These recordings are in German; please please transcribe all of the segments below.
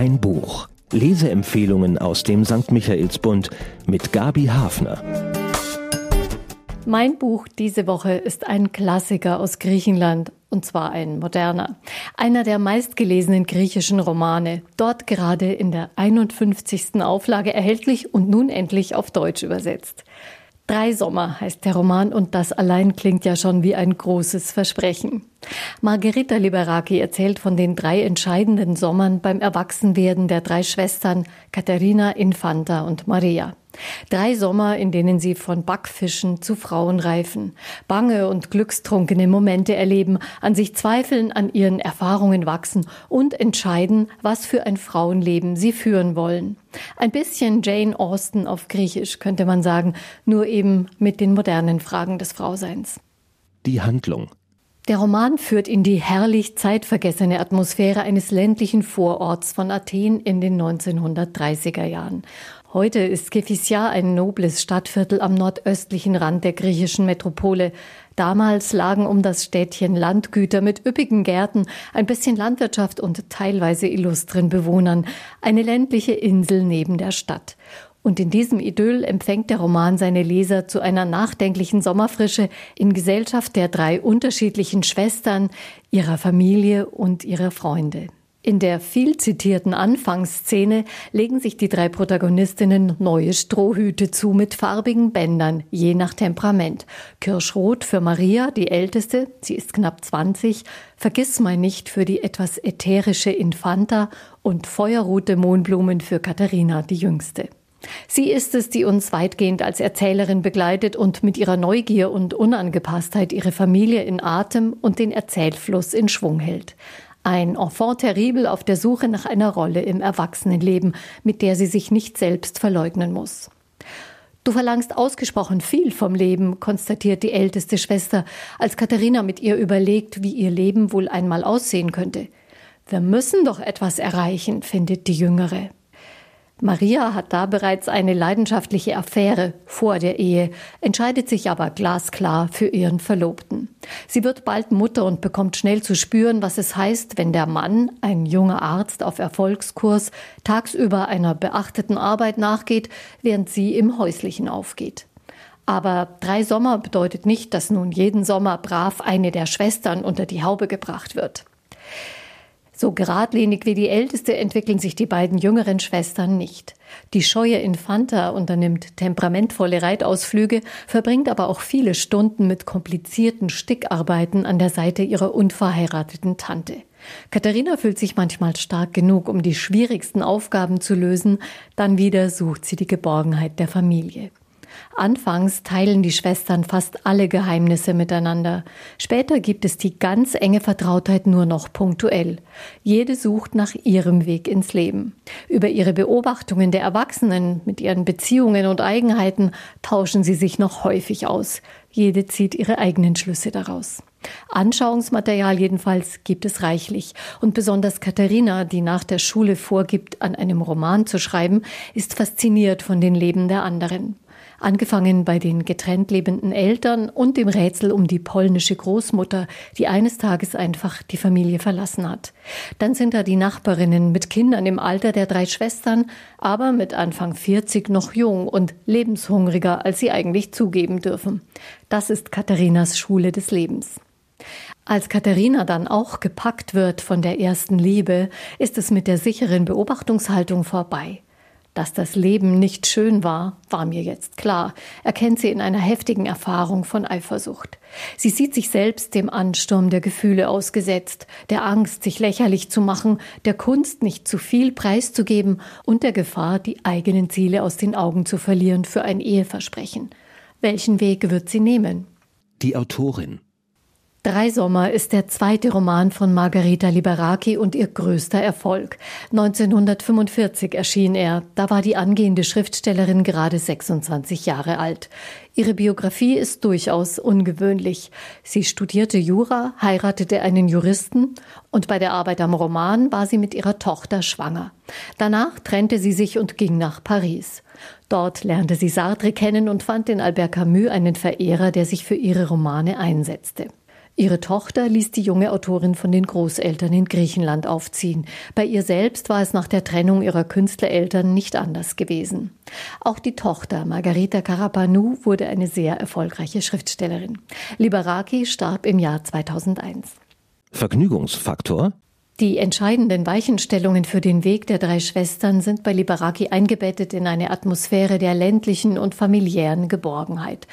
Ein Buch. Leseempfehlungen aus dem St. Michaelsbund mit Gabi Hafner. Mein Buch diese Woche ist ein Klassiker aus Griechenland, und zwar ein moderner. Einer der meistgelesenen griechischen Romane, dort gerade in der 51. Auflage erhältlich und nun endlich auf Deutsch übersetzt. Drei Sommer heißt der Roman und das allein klingt ja schon wie ein großes Versprechen. Margherita Liberaki erzählt von den drei entscheidenden Sommern beim Erwachsenwerden der drei Schwestern Katharina, Infanta und Maria. Drei Sommer, in denen sie von Backfischen zu Frauen reifen, bange und glückstrunkene Momente erleben, an sich zweifeln, an ihren Erfahrungen wachsen und entscheiden, was für ein Frauenleben sie führen wollen. Ein bisschen Jane Austen auf Griechisch könnte man sagen, nur eben mit den modernen Fragen des Frauseins. Die Handlung. Der Roman führt in die herrlich zeitvergessene Atmosphäre eines ländlichen Vororts von Athen in den 1930er Jahren. Heute ist Kefisya ein nobles Stadtviertel am nordöstlichen Rand der griechischen Metropole. Damals lagen um das Städtchen Landgüter mit üppigen Gärten, ein bisschen Landwirtschaft und teilweise illustren Bewohnern, eine ländliche Insel neben der Stadt. Und in diesem Idyll empfängt der Roman seine Leser zu einer nachdenklichen Sommerfrische in Gesellschaft der drei unterschiedlichen Schwestern, ihrer Familie und ihrer Freunde. In der viel zitierten Anfangsszene legen sich die drei Protagonistinnen neue Strohhüte zu mit farbigen Bändern, je nach Temperament. Kirschrot für Maria, die älteste, sie ist knapp 20, Vergissmeinnicht für die etwas ätherische Infanta und feuerrote Mohnblumen für Katharina, die jüngste. Sie ist es, die uns weitgehend als Erzählerin begleitet und mit ihrer Neugier und Unangepasstheit ihre Familie in Atem und den Erzählfluss in Schwung hält. Ein Enfant terrible auf der Suche nach einer Rolle im Erwachsenenleben, mit der sie sich nicht selbst verleugnen muss. Du verlangst ausgesprochen viel vom Leben, konstatiert die älteste Schwester, als Katharina mit ihr überlegt, wie ihr Leben wohl einmal aussehen könnte. Wir müssen doch etwas erreichen, findet die Jüngere. Maria hat da bereits eine leidenschaftliche Affäre vor der Ehe, entscheidet sich aber glasklar für ihren Verlobten. Sie wird bald Mutter und bekommt schnell zu spüren, was es heißt, wenn der Mann, ein junger Arzt auf Erfolgskurs, tagsüber einer beachteten Arbeit nachgeht, während sie im häuslichen aufgeht. Aber drei Sommer bedeutet nicht, dass nun jeden Sommer brav eine der Schwestern unter die Haube gebracht wird. So geradlinig wie die älteste entwickeln sich die beiden jüngeren Schwestern nicht. Die scheue Infanta unternimmt temperamentvolle Reitausflüge, verbringt aber auch viele Stunden mit komplizierten Stickarbeiten an der Seite ihrer unverheirateten Tante. Katharina fühlt sich manchmal stark genug, um die schwierigsten Aufgaben zu lösen, dann wieder sucht sie die Geborgenheit der Familie. Anfangs teilen die Schwestern fast alle Geheimnisse miteinander. Später gibt es die ganz enge Vertrautheit nur noch punktuell. Jede sucht nach ihrem Weg ins Leben. Über ihre Beobachtungen der Erwachsenen mit ihren Beziehungen und Eigenheiten tauschen sie sich noch häufig aus. Jede zieht ihre eigenen Schlüsse daraus. Anschauungsmaterial jedenfalls gibt es reichlich. Und besonders Katharina, die nach der Schule vorgibt, an einem Roman zu schreiben, ist fasziniert von den Leben der anderen angefangen bei den getrennt lebenden Eltern und dem Rätsel um die polnische Großmutter, die eines Tages einfach die Familie verlassen hat. Dann sind da die Nachbarinnen mit Kindern im Alter der drei Schwestern, aber mit Anfang 40 noch jung und lebenshungriger, als sie eigentlich zugeben dürfen. Das ist Katharinas Schule des Lebens. Als Katharina dann auch gepackt wird von der ersten Liebe, ist es mit der sicheren Beobachtungshaltung vorbei. Dass das Leben nicht schön war, war mir jetzt klar, erkennt sie in einer heftigen Erfahrung von Eifersucht. Sie sieht sich selbst dem Ansturm der Gefühle ausgesetzt, der Angst, sich lächerlich zu machen, der Kunst, nicht zu viel preiszugeben und der Gefahr, die eigenen Ziele aus den Augen zu verlieren für ein Eheversprechen. Welchen Weg wird sie nehmen? Die Autorin Drei Sommer ist der zweite Roman von Margarita Liberaki und ihr größter Erfolg. 1945 erschien er. Da war die angehende Schriftstellerin gerade 26 Jahre alt. Ihre Biografie ist durchaus ungewöhnlich. Sie studierte Jura, heiratete einen Juristen und bei der Arbeit am Roman war sie mit ihrer Tochter schwanger. Danach trennte sie sich und ging nach Paris. Dort lernte sie Sartre kennen und fand in Albert Camus einen Verehrer, der sich für ihre Romane einsetzte. Ihre Tochter ließ die junge Autorin von den Großeltern in Griechenland aufziehen. Bei ihr selbst war es nach der Trennung ihrer Künstlereltern nicht anders gewesen. Auch die Tochter Margarita Karapanou wurde eine sehr erfolgreiche Schriftstellerin. Liberaki starb im Jahr 2001. Vergnügungsfaktor? Die entscheidenden Weichenstellungen für den Weg der drei Schwestern sind bei Liberaki eingebettet in eine Atmosphäre der ländlichen und familiären Geborgenheit.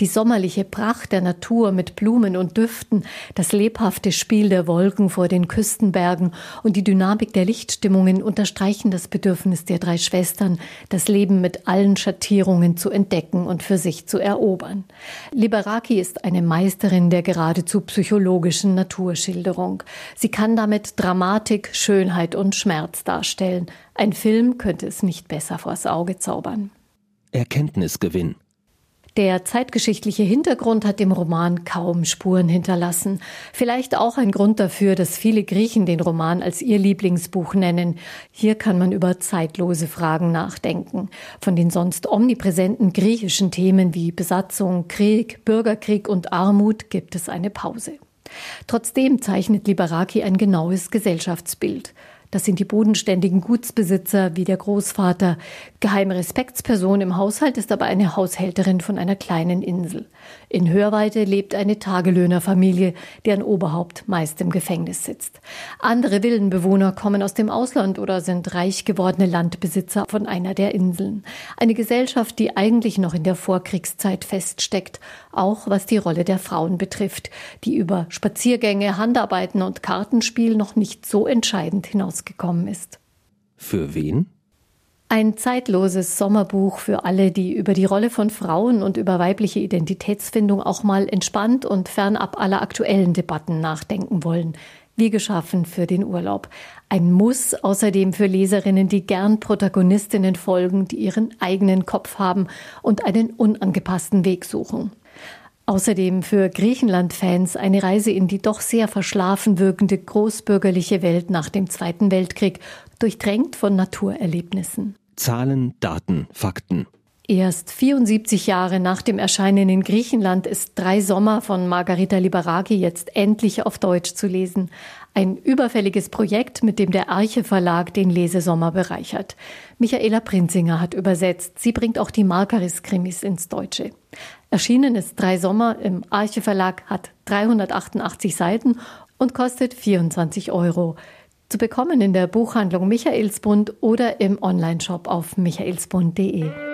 Die sommerliche Pracht der Natur mit Blumen und Düften, das lebhafte Spiel der Wolken vor den Küstenbergen und die Dynamik der Lichtstimmungen unterstreichen das Bedürfnis der drei Schwestern, das Leben mit allen Schattierungen zu entdecken und für sich zu erobern. Liberaki ist eine Meisterin der geradezu psychologischen Naturschilderung. Sie kann damit Dramatik, Schönheit und Schmerz darstellen. Ein Film könnte es nicht besser vors Auge zaubern. Erkenntnisgewinn. Der zeitgeschichtliche Hintergrund hat dem Roman kaum Spuren hinterlassen. Vielleicht auch ein Grund dafür, dass viele Griechen den Roman als ihr Lieblingsbuch nennen. Hier kann man über zeitlose Fragen nachdenken. Von den sonst omnipräsenten griechischen Themen wie Besatzung, Krieg, Bürgerkrieg und Armut gibt es eine Pause. Trotzdem zeichnet Liberaki ein genaues Gesellschaftsbild. Das sind die bodenständigen Gutsbesitzer wie der Großvater. Geheime Respektsperson im Haushalt ist aber eine Haushälterin von einer kleinen Insel. In Hörweite lebt eine Tagelöhnerfamilie, deren Oberhaupt meist im Gefängnis sitzt. Andere Villenbewohner kommen aus dem Ausland oder sind reich gewordene Landbesitzer von einer der Inseln. Eine Gesellschaft, die eigentlich noch in der Vorkriegszeit feststeckt, auch was die Rolle der Frauen betrifft, die über Spaziergänge, Handarbeiten und Kartenspiel noch nicht so entscheidend hinausgekommen ist. Für wen? Ein zeitloses Sommerbuch für alle, die über die Rolle von Frauen und über weibliche Identitätsfindung auch mal entspannt und fernab aller aktuellen Debatten nachdenken wollen. Wie geschaffen für den Urlaub. Ein Muss außerdem für Leserinnen, die gern Protagonistinnen folgen, die ihren eigenen Kopf haben und einen unangepassten Weg suchen. Außerdem für Griechenland-Fans eine Reise in die doch sehr verschlafen wirkende großbürgerliche Welt nach dem Zweiten Weltkrieg, durchdrängt von Naturerlebnissen. Zahlen, Daten, Fakten. Erst 74 Jahre nach dem Erscheinen in Griechenland ist Drei Sommer von Margarita Liberaki jetzt endlich auf Deutsch zu lesen. Ein überfälliges Projekt, mit dem der Arche Verlag den Lesesommer bereichert. Michaela Prinzinger hat übersetzt. Sie bringt auch die Markaris-Krimis ins Deutsche. Erschienen ist Drei Sommer im Arche Verlag, hat 388 Seiten und kostet 24 Euro. Zu bekommen in der Buchhandlung Michaelsbund oder im Onlineshop auf michaelsbund.de.